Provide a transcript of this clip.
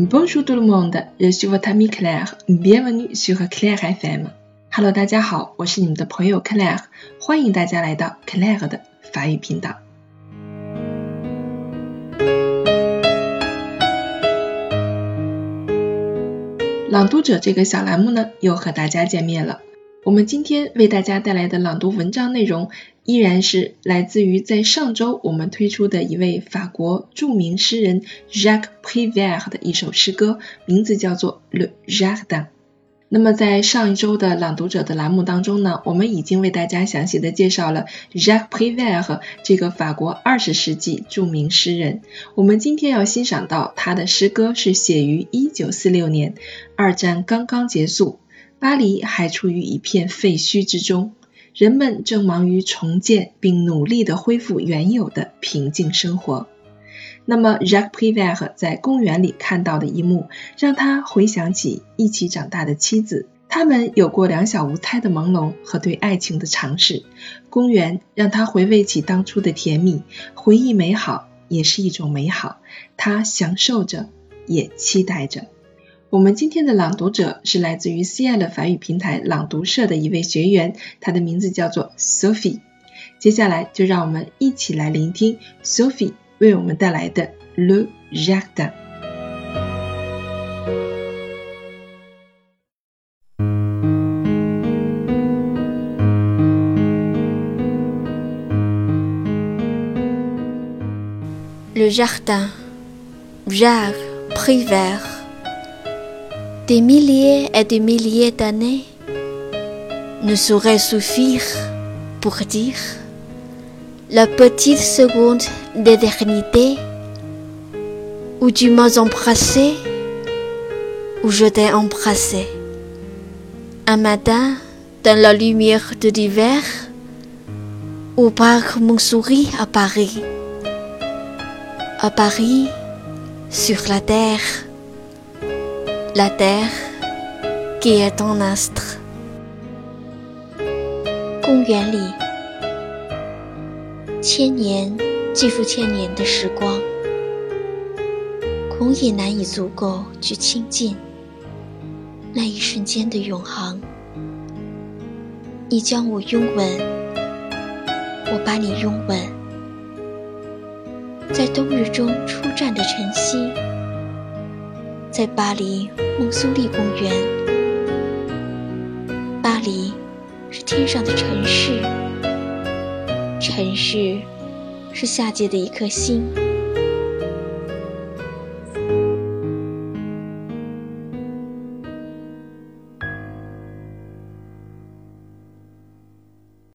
Bonjour tout le monde, je suis votre ami Claire. Bienvenue sur Claire FM. Hello，大家好，我是你们的朋友 Claire，欢迎大家来到 Claire 的法语频道。朗读者这个小栏目呢，又和大家见面了。我们今天为大家带来的朗读文章内容，依然是来自于在上周我们推出的一位法国著名诗人 Jacques Prévert 的一首诗歌，名字叫做《Le Jardin》。那么在上一周的朗读者的栏目当中呢，我们已经为大家详细的介绍了 Jacques Prévert 这个法国二十世纪著名诗人。我们今天要欣赏到他的诗歌是写于一九四六年，二战刚刚结束。巴黎还处于一片废墟之中，人们正忙于重建并努力地恢复原有的平静生活。那么，Jacques Prévert 在公园里看到的一幕，让他回想起一起长大的妻子，他们有过两小无猜的朦胧和对爱情的尝试。公园让他回味起当初的甜蜜，回忆美好也是一种美好，他享受着，也期待着。我们今天的朗读者是来自于 CL 法语平台朗读社的一位学员，他的名字叫做 Sophie。接下来就让我们一起来聆听 Sophie 为我们带来的 Le Jardin。Le jardin, Jacques Privert. Des milliers et des milliers d'années ne sauraient suffire pour dire la petite seconde d'éternité où tu m'as embrassé, où je t'ai embrassé. Un matin, dans la lumière de l'hiver, où par mon souris à Paris. À Paris, sur la terre, la terre qui est en astre，。公园里，千年继复千年的时光，恐也难以足够去亲近那一瞬间的永恒。你将我拥吻，我把你拥吻，在冬日中初绽的晨曦。在巴黎孟苏利公园，巴黎是天上的城市，城市是下界的一颗星。